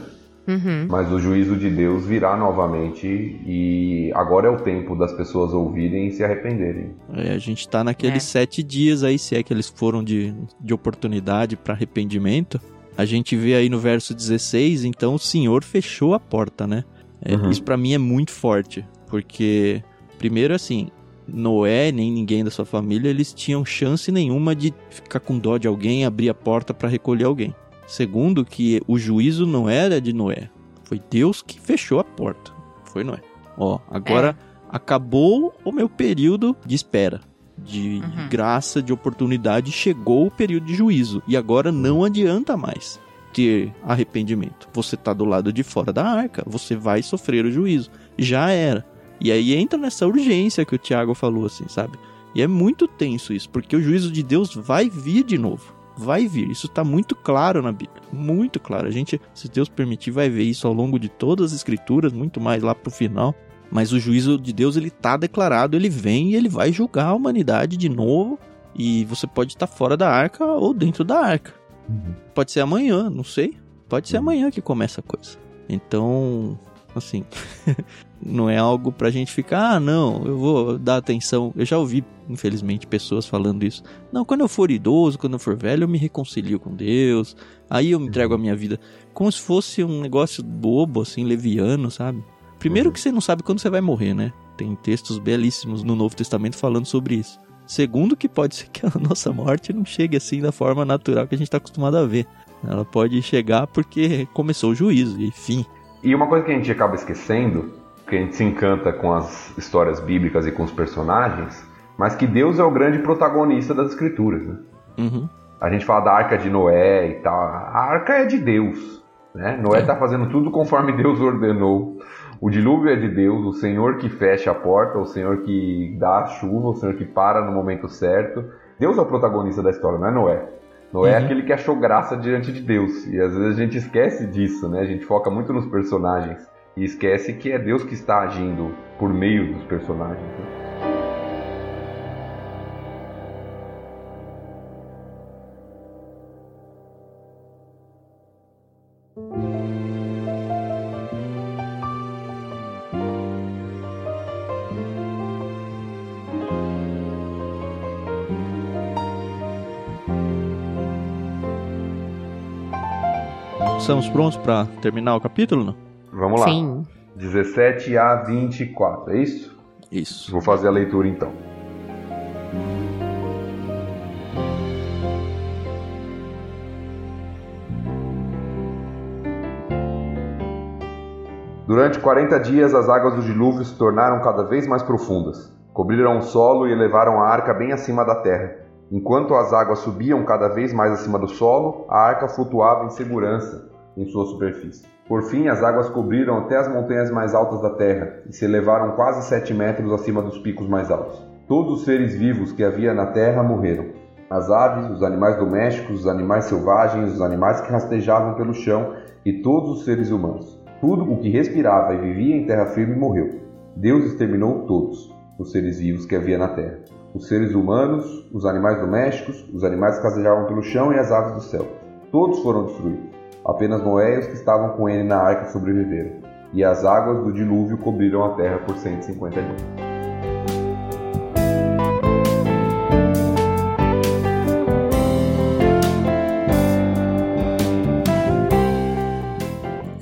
Uhum. Mas o juízo de Deus virá novamente e agora é o tempo das pessoas ouvirem e se arrependerem. É, a gente está naqueles é. sete dias aí, se é que eles foram de, de oportunidade para arrependimento. A gente vê aí no verso 16, então o Senhor fechou a porta, né? É, uhum. Isso para mim é muito forte, porque primeiro assim, Noé nem ninguém da sua família eles tinham chance nenhuma de ficar com dó de alguém, abrir a porta para recolher alguém. Segundo, que o juízo não era de Noé. Foi Deus que fechou a porta. Foi Noé. Ó, agora é. acabou o meu período de espera. De, uhum. graça, de oportunidade, chegou o período de juízo. E agora não adianta mais ter arrependimento. Você tá do lado de fora da arca, você vai sofrer o juízo. Já era. E aí entra nessa urgência que o Tiago falou, assim, sabe? E é muito tenso isso, porque o juízo de Deus vai vir de novo. Vai vir. Isso está muito claro na Bíblia, muito claro. A gente, se Deus permitir, vai ver isso ao longo de todas as escrituras, muito mais lá pro final. Mas o juízo de Deus ele tá declarado, ele vem e ele vai julgar a humanidade de novo. E você pode estar fora da arca ou dentro da arca. Uhum. Pode ser amanhã, não sei. Pode ser uhum. amanhã que começa a coisa. Então, assim, não é algo pra gente ficar, ah, não, eu vou dar atenção. Eu já ouvi, infelizmente, pessoas falando isso. Não, quando eu for idoso, quando eu for velho, eu me reconcilio com Deus. Aí eu me entrego a minha vida. Como se fosse um negócio bobo, assim, leviano, sabe? Primeiro uhum. que você não sabe quando você vai morrer, né? Tem textos belíssimos no Novo Testamento falando sobre isso. Segundo, que pode ser que a nossa morte não chegue assim da forma natural que a gente está acostumado a ver. Ela pode chegar porque começou o juízo, enfim. E uma coisa que a gente acaba esquecendo, que a gente se encanta com as histórias bíblicas e com os personagens, mas que Deus é o grande protagonista das escrituras. Né? Uhum. A gente fala da arca de Noé e tal. A arca é de Deus. Né? Noé está é. fazendo tudo conforme Deus ordenou. O dilúvio é de Deus, o Senhor que fecha a porta, o Senhor que dá a chuva, o Senhor que para no momento certo. Deus é o protagonista da história, não é Noé. Noé é uhum. é aquele que achou graça diante de Deus. E às vezes a gente esquece disso, né? A gente foca muito nos personagens e esquece que é Deus que está agindo por meio dos personagens. Né? Estamos prontos para terminar o capítulo? Não? Vamos lá. Sim. 17 a 24, é isso? Isso. Vou fazer a leitura então. Durante 40 dias, as águas do dilúvio se tornaram cada vez mais profundas. Cobriram o solo e elevaram a arca bem acima da terra. Enquanto as águas subiam cada vez mais acima do solo, a arca flutuava em segurança em sua superfície. Por fim, as águas cobriram até as montanhas mais altas da terra e se elevaram quase sete metros acima dos picos mais altos. Todos os seres vivos que havia na terra morreram. As aves, os animais domésticos, os animais selvagens, os animais que rastejavam pelo chão e todos os seres humanos. Tudo o que respirava e vivia em terra firme morreu. Deus exterminou todos os seres vivos que havia na terra. Os seres humanos, os animais domésticos, os animais que rastejavam pelo chão e as aves do céu. Todos foram destruídos. Apenas Noé e os que estavam com ele na arca sobreviveram, e as águas do dilúvio cobriram a terra por 150 anos.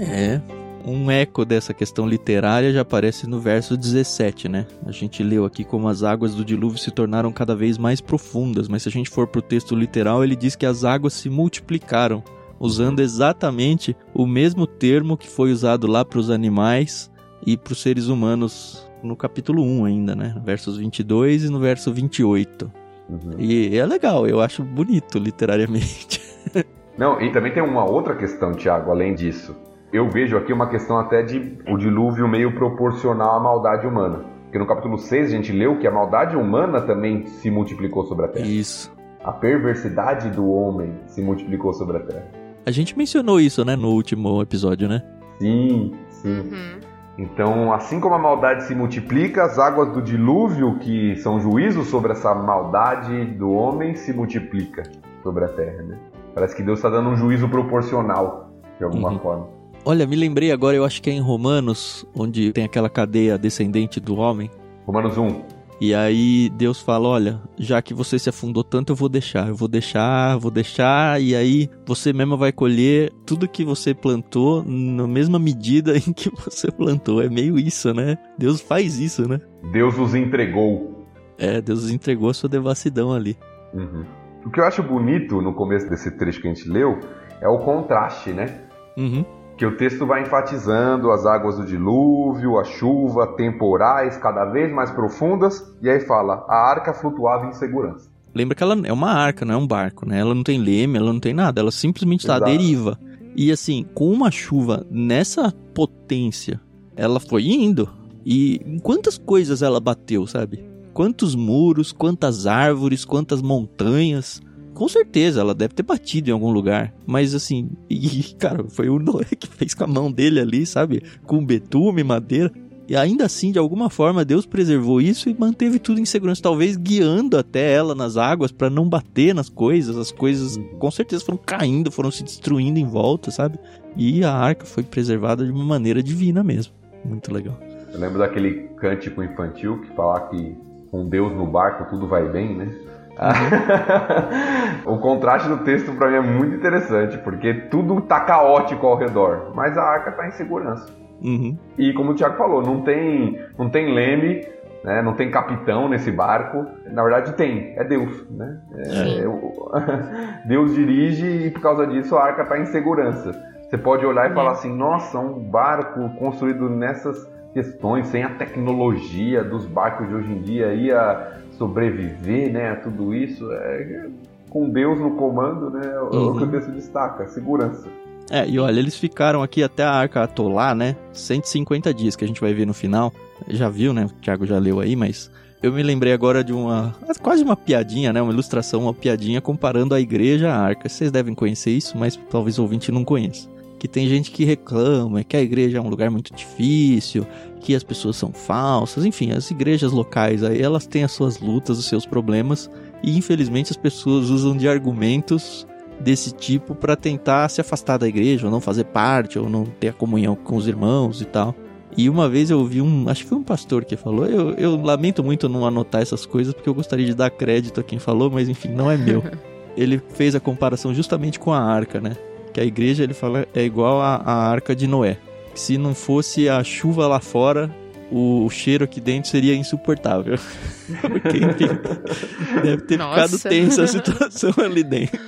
É, um eco dessa questão literária já aparece no verso 17, né? A gente leu aqui como as águas do dilúvio se tornaram cada vez mais profundas, mas se a gente for para o texto literal, ele diz que as águas se multiplicaram usando exatamente o mesmo termo que foi usado lá para os animais e para os seres humanos no capítulo 1 ainda, né? Versos 22 e no verso 28. Uhum. E é legal, eu acho bonito literariamente. Não, e também tem uma outra questão, Tiago, além disso. Eu vejo aqui uma questão até de o dilúvio meio proporcional à maldade humana. Porque no capítulo 6 a gente leu que a maldade humana também se multiplicou sobre a terra. Isso. A perversidade do homem se multiplicou sobre a terra. A gente mencionou isso, né, no último episódio, né? Sim, sim. Uhum. Então, assim como a maldade se multiplica, as águas do dilúvio, que são juízos sobre essa maldade do homem, se multiplica sobre a terra, né? Parece que Deus está dando um juízo proporcional, de alguma uhum. forma. Olha, me lembrei agora, eu acho que é em Romanos, onde tem aquela cadeia descendente do homem. Romanos 1. E aí Deus fala: Olha, já que você se afundou tanto, eu vou deixar, eu vou deixar, vou deixar, e aí você mesmo vai colher tudo que você plantou na mesma medida em que você plantou. É meio isso, né? Deus faz isso, né? Deus os entregou. É, Deus os entregou a sua devassidão ali. Uhum. O que eu acho bonito no começo desse trecho que a gente leu é o contraste, né? Uhum que o texto vai enfatizando as águas do dilúvio, a chuva, temporais cada vez mais profundas, e aí fala: a arca flutuava em segurança. Lembra que ela é uma arca, não é um barco, né? Ela não tem leme, ela não tem nada, ela simplesmente está à deriva. E assim, com uma chuva nessa potência, ela foi indo. E em quantas coisas ela bateu, sabe? Quantos muros, quantas árvores, quantas montanhas, com certeza, ela deve ter batido em algum lugar. Mas assim, e, cara, foi o Noé que fez com a mão dele ali, sabe? Com betume, madeira. E ainda assim, de alguma forma, Deus preservou isso e manteve tudo em segurança, talvez guiando até ela nas águas para não bater nas coisas. As coisas com certeza foram caindo, foram se destruindo em volta, sabe? E a arca foi preservada de uma maneira divina mesmo. Muito legal. Eu lembro daquele cântico infantil que fala que com Deus no barco tudo vai bem, né? Uhum. o contraste do texto para mim é muito interessante, porque tudo tá caótico ao redor, mas a arca tá em segurança. Uhum. E como o Thiago falou, não tem, não tem leme, né? não tem capitão nesse barco. Na verdade tem, é Deus. Né? É, é, Deus dirige e por causa disso a arca está em segurança. Você pode olhar e falar assim, nossa, um barco construído nessas questões, sem a tecnologia dos barcos de hoje em dia, ia sobreviver né, a tudo isso. É, com Deus no comando, né, é uhum. o que o texto destaca, segurança. É, e olha, eles ficaram aqui até a arca atolar, né? 150 dias, que a gente vai ver no final. Já viu, né? O Thiago já leu aí, mas eu me lembrei agora de uma. quase uma piadinha, né? Uma ilustração, uma piadinha comparando a igreja à arca. Vocês devem conhecer isso, mas talvez o ouvinte não conheça. Que tem gente que reclama que a igreja é um lugar muito difícil, que as pessoas são falsas, enfim, as igrejas locais aí elas têm as suas lutas, os seus problemas, e infelizmente as pessoas usam de argumentos desse tipo para tentar se afastar da igreja, ou não fazer parte, ou não ter a comunhão com os irmãos e tal. E uma vez eu ouvi um, acho que foi um pastor que falou, eu, eu lamento muito não anotar essas coisas porque eu gostaria de dar crédito a quem falou, mas enfim, não é meu. ele fez a comparação justamente com a arca, né? Que a igreja, ele fala, é igual a, a arca de Noé. Se não fosse a chuva lá fora, o cheiro aqui dentro seria insuportável. Porque, enfim, deve ter Nossa. ficado tensa a situação ali dentro.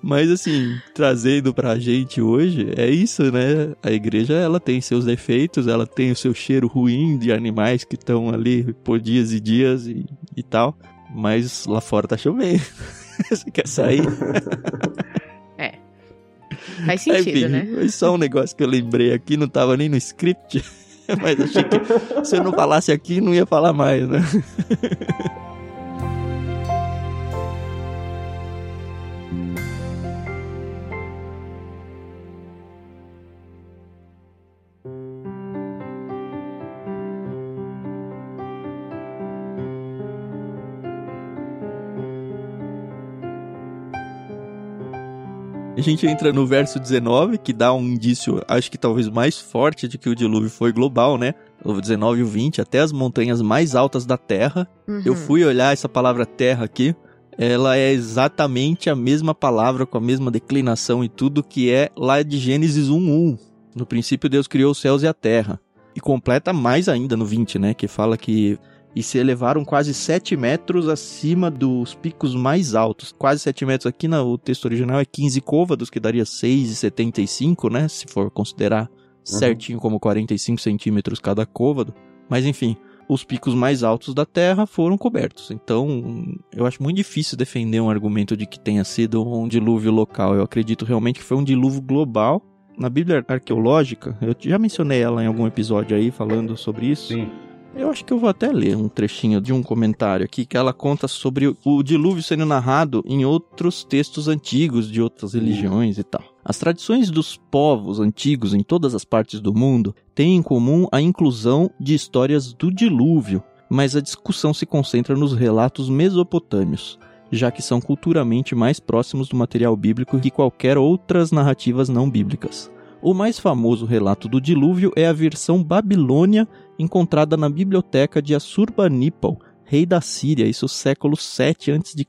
Mas assim, trazendo pra gente hoje, é isso, né? A igreja, ela tem seus defeitos, ela tem o seu cheiro ruim de animais que estão ali por dias e dias e, e tal. Mas lá fora tá chovendo. Você quer sair? É. Faz sentido, Enfim, né? Foi só um negócio que eu lembrei aqui, não tava nem no script. Mas achei que se eu não falasse aqui, não ia falar mais, né? A gente entra no verso 19, que dá um indício, acho que talvez mais forte de que o dilúvio foi global, né? O 19 e o 20, até as montanhas mais altas da Terra. Uhum. Eu fui olhar essa palavra terra aqui. Ela é exatamente a mesma palavra, com a mesma declinação e tudo, que é lá de Gênesis 1.1. No princípio, Deus criou os céus e a terra. E completa mais ainda no 20, né? Que fala que e se elevaram quase 7 metros acima dos picos mais altos. Quase 7 metros aqui no texto original é 15 côvados, que daria 6,75, né? Se for considerar uhum. certinho como 45 centímetros cada côvado. Mas enfim, os picos mais altos da Terra foram cobertos. Então, eu acho muito difícil defender um argumento de que tenha sido um dilúvio local. Eu acredito realmente que foi um dilúvio global. Na Bíblia arqueológica, eu já mencionei ela em algum episódio aí falando sobre isso. Sim eu acho que eu vou até ler um trechinho de um comentário aqui que ela conta sobre o dilúvio sendo narrado em outros textos antigos de outras religiões e tal. As tradições dos povos antigos em todas as partes do mundo têm em comum a inclusão de histórias do dilúvio, mas a discussão se concentra nos relatos mesopotâmios, já que são culturalmente mais próximos do material bíblico que qualquer outras narrativas não bíblicas. O mais famoso relato do dilúvio é a versão babilônia encontrada na biblioteca de Assurbanipal, rei da Síria, isso século 7 a.C.,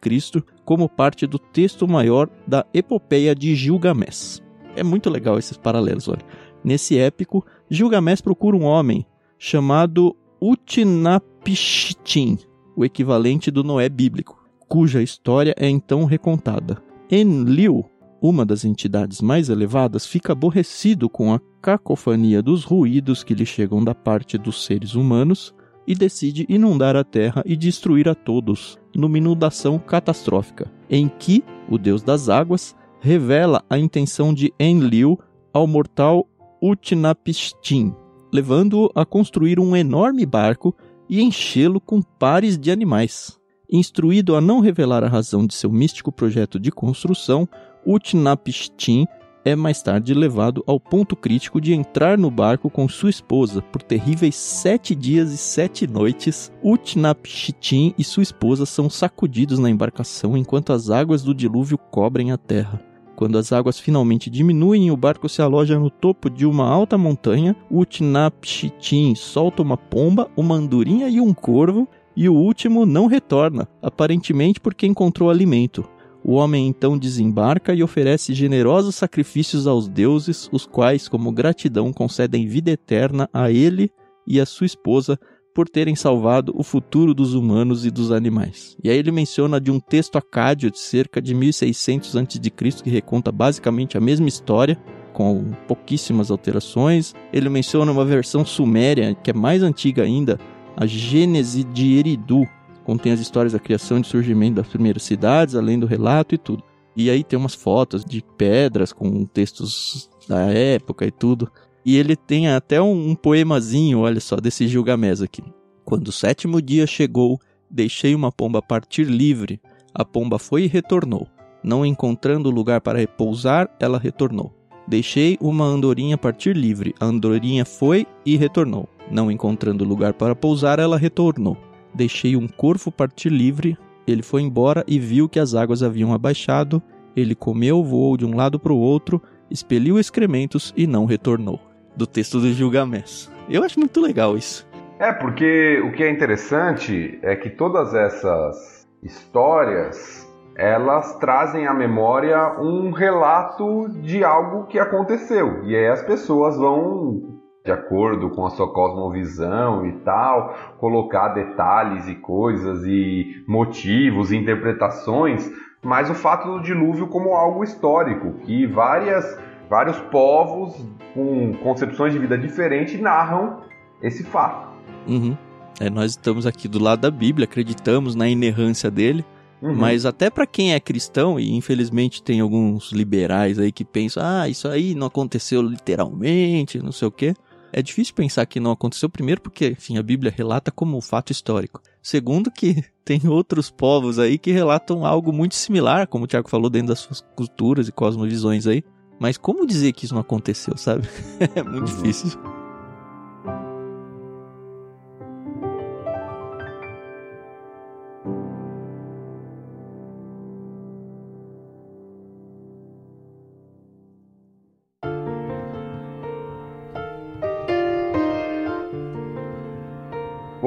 como parte do texto maior da epopeia de Gilgamesh. É muito legal esses paralelos, olha. Nesse épico, Gilgamesh procura um homem chamado Utnapishtim, o equivalente do Noé bíblico, cuja história é então recontada. Enlil, uma das entidades mais elevadas, fica aborrecido com a cacofonia dos ruídos que lhe chegam da parte dos seres humanos e decide inundar a terra e destruir a todos, numa inundação catastrófica, em que o deus das águas revela a intenção de Enlil ao mortal Utnapishtim, levando-o a construir um enorme barco e enchê-lo com pares de animais. Instruído a não revelar a razão de seu místico projeto de construção, Utnapishtim é mais tarde levado ao ponto crítico de entrar no barco com sua esposa. Por terríveis sete dias e sete noites, Utnapishtim e sua esposa são sacudidos na embarcação enquanto as águas do dilúvio cobrem a terra. Quando as águas finalmente diminuem e o barco se aloja no topo de uma alta montanha, Utnapishtim solta uma pomba, uma andorinha e um corvo, e o último não retorna, aparentemente porque encontrou alimento. O homem então desembarca e oferece generosos sacrifícios aos deuses, os quais, como gratidão, concedem vida eterna a ele e a sua esposa por terem salvado o futuro dos humanos e dos animais. E aí ele menciona de um texto acádio de cerca de 1600 a.C. que reconta basicamente a mesma história, com pouquíssimas alterações. Ele menciona uma versão suméria, que é mais antiga ainda, a Gênese de Eridu, contém as histórias da criação e surgimento das primeiras cidades, além do relato e tudo. E aí tem umas fotos de pedras com textos da época e tudo. E ele tem até um, um poemazinho, olha só, desse Gilgamesh aqui. Quando o sétimo dia chegou, deixei uma pomba partir livre. A pomba foi e retornou. Não encontrando lugar para repousar, ela retornou. Deixei uma andorinha partir livre. A andorinha foi e retornou. Não encontrando lugar para pousar, ela retornou. Deixei um corvo partir livre. Ele foi embora e viu que as águas haviam abaixado. Ele comeu, voou de um lado para o outro, expeliu excrementos e não retornou. Do texto do Gilgamesh. Eu acho muito legal isso. É, porque o que é interessante é que todas essas histórias elas trazem à memória um relato de algo que aconteceu. E aí as pessoas vão de acordo com a sua cosmovisão e tal, colocar detalhes e coisas e motivos e interpretações, mas o fato do dilúvio como algo histórico, que várias, vários povos com concepções de vida diferentes narram esse fato. Uhum. É, nós estamos aqui do lado da Bíblia, acreditamos na inerrância dele, Uhum. Mas até para quem é cristão, e infelizmente tem alguns liberais aí que pensam, ah, isso aí não aconteceu literalmente, não sei o quê. É difícil pensar que não aconteceu, primeiro, porque, enfim, a Bíblia relata como um fato histórico. Segundo, que tem outros povos aí que relatam algo muito similar, como o Tiago falou, dentro das suas culturas e cosmovisões aí. Mas como dizer que isso não aconteceu, sabe? é muito uhum. difícil.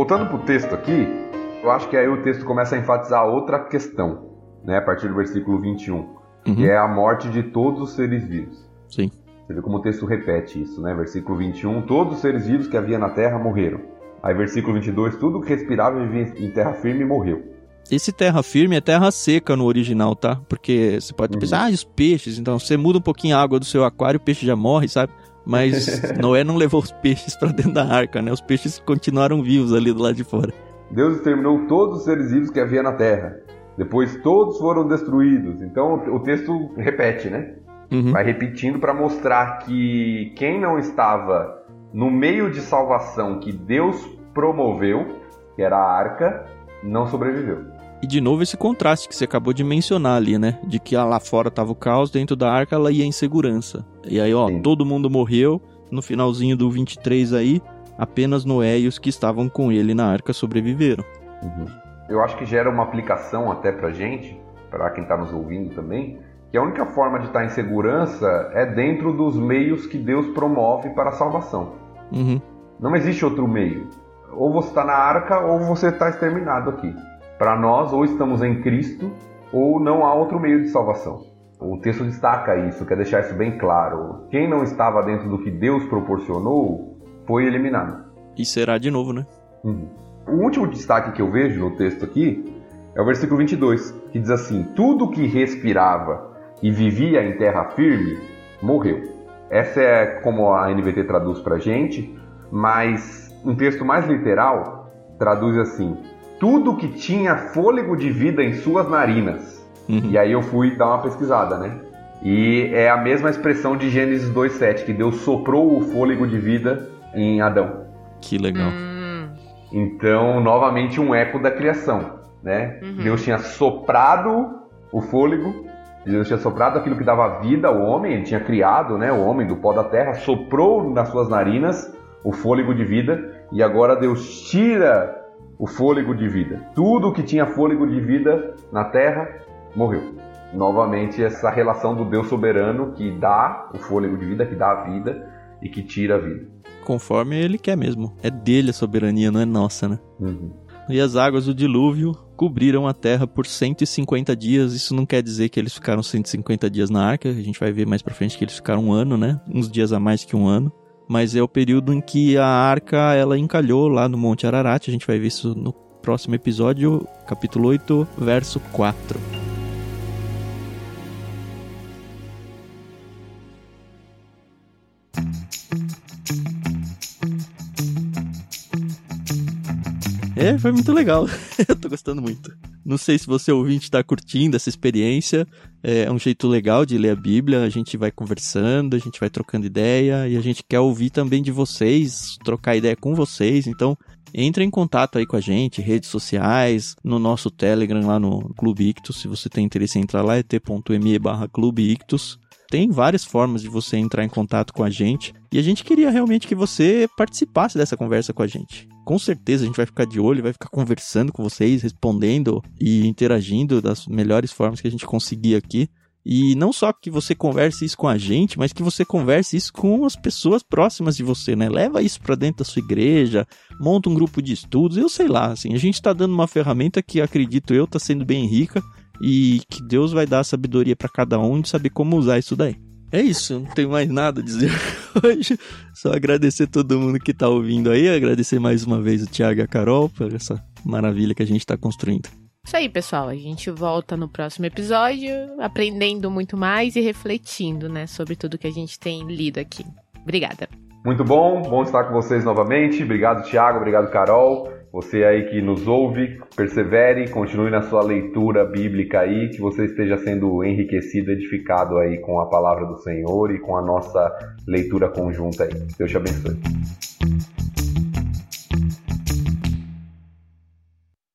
Voltando para o texto aqui, eu acho que aí o texto começa a enfatizar outra questão, né, a partir do versículo 21, uhum. que é a morte de todos os seres vivos. Sim. Você vê como o texto repete isso, né? Versículo 21, todos os seres vivos que havia na terra morreram. Aí versículo 22, tudo que respirava vivia em terra firme morreu. Esse terra firme é terra seca no original, tá? Porque você pode uhum. pensar, ah, os peixes, então você muda um pouquinho a água do seu aquário, o peixe já morre, sabe? Mas Noé não levou os peixes para dentro da arca, né? Os peixes continuaram vivos ali do lado de fora. Deus exterminou todos os seres vivos que havia na terra. Depois todos foram destruídos. Então o texto repete, né? Uhum. Vai repetindo para mostrar que quem não estava no meio de salvação que Deus promoveu, que era a arca, não sobreviveu. E de novo esse contraste que você acabou de mencionar ali, né? De que lá fora tava o caos, dentro da arca ela ia em segurança. E aí, ó, Sim. todo mundo morreu. No finalzinho do 23 aí, apenas Noé e os que estavam com ele na arca sobreviveram. Uhum. Eu acho que gera uma aplicação até pra gente, para quem tá nos ouvindo também, que a única forma de estar em segurança é dentro dos meios que Deus promove para a salvação. Uhum. Não existe outro meio. Ou você está na arca ou você está exterminado aqui. Para nós, ou estamos em Cristo, ou não há outro meio de salvação. O texto destaca isso, quer deixar isso bem claro. Quem não estava dentro do que Deus proporcionou foi eliminado. E será de novo, né? Uhum. O último destaque que eu vejo no texto aqui é o versículo 22, que diz assim: Tudo que respirava e vivia em terra firme morreu. Essa é como a NVT traduz para gente, mas um texto mais literal traduz assim: tudo que tinha fôlego de vida em suas narinas. Uhum. E aí eu fui dar uma pesquisada, né? E é a mesma expressão de Gênesis 2:7 que Deus soprou o fôlego de vida em Adão. Que legal. Hum. Então, novamente um eco da criação. né? Uhum. Deus tinha soprado o fôlego, Deus tinha soprado aquilo que dava vida ao homem, ele tinha criado, né, o homem do pó da terra, soprou nas suas narinas o fôlego de vida, e agora Deus tira o fôlego de vida. Tudo que tinha fôlego de vida na terra morreu. Novamente essa relação do Deus soberano que dá o fôlego de vida, que dá a vida e que tira a vida. Conforme ele quer mesmo. É dele a soberania, não é nossa, né? Uhum. E as águas do dilúvio cobriram a terra por 150 dias. Isso não quer dizer que eles ficaram 150 dias na arca. A gente vai ver mais pra frente que eles ficaram um ano, né? Uns dias a mais que um ano. Mas é o período em que a arca ela encalhou lá no Monte Ararat. A gente vai ver isso no próximo episódio, capítulo 8, verso 4. É, foi muito legal. Eu tô gostando muito. Não sei se você ouvinte está curtindo essa experiência. É um jeito legal de ler a Bíblia. A gente vai conversando, a gente vai trocando ideia e a gente quer ouvir também de vocês, trocar ideia com vocês. Então, entre em contato aí com a gente, redes sociais, no nosso Telegram lá no Clube Ictus. Se você tem interesse em entrar lá, é t.me barra Clube Ictus. Tem várias formas de você entrar em contato com a gente e a gente queria realmente que você participasse dessa conversa com a gente. Com certeza a gente vai ficar de olho, vai ficar conversando com vocês, respondendo e interagindo das melhores formas que a gente conseguir aqui. E não só que você converse isso com a gente, mas que você converse isso com as pessoas próximas de você, né? Leva isso para dentro da sua igreja, monta um grupo de estudos, eu sei lá, assim, a gente está dando uma ferramenta que acredito eu tá sendo bem rica e que Deus vai dar sabedoria para cada um de saber como usar isso daí. É isso, não tenho mais nada a dizer hoje. Só agradecer todo mundo que tá ouvindo aí, agradecer mais uma vez o Thiago e a Carol por essa maravilha que a gente tá construindo. Isso aí, pessoal. A gente volta no próximo episódio, aprendendo muito mais e refletindo, né, sobre tudo que a gente tem lido aqui. Obrigada. Muito bom, bom estar com vocês novamente. Obrigado, Thiago, obrigado, Carol. Você aí que nos ouve, persevere, continue na sua leitura bíblica aí, que você esteja sendo enriquecido, edificado aí com a palavra do Senhor e com a nossa leitura conjunta aí. Deus te abençoe.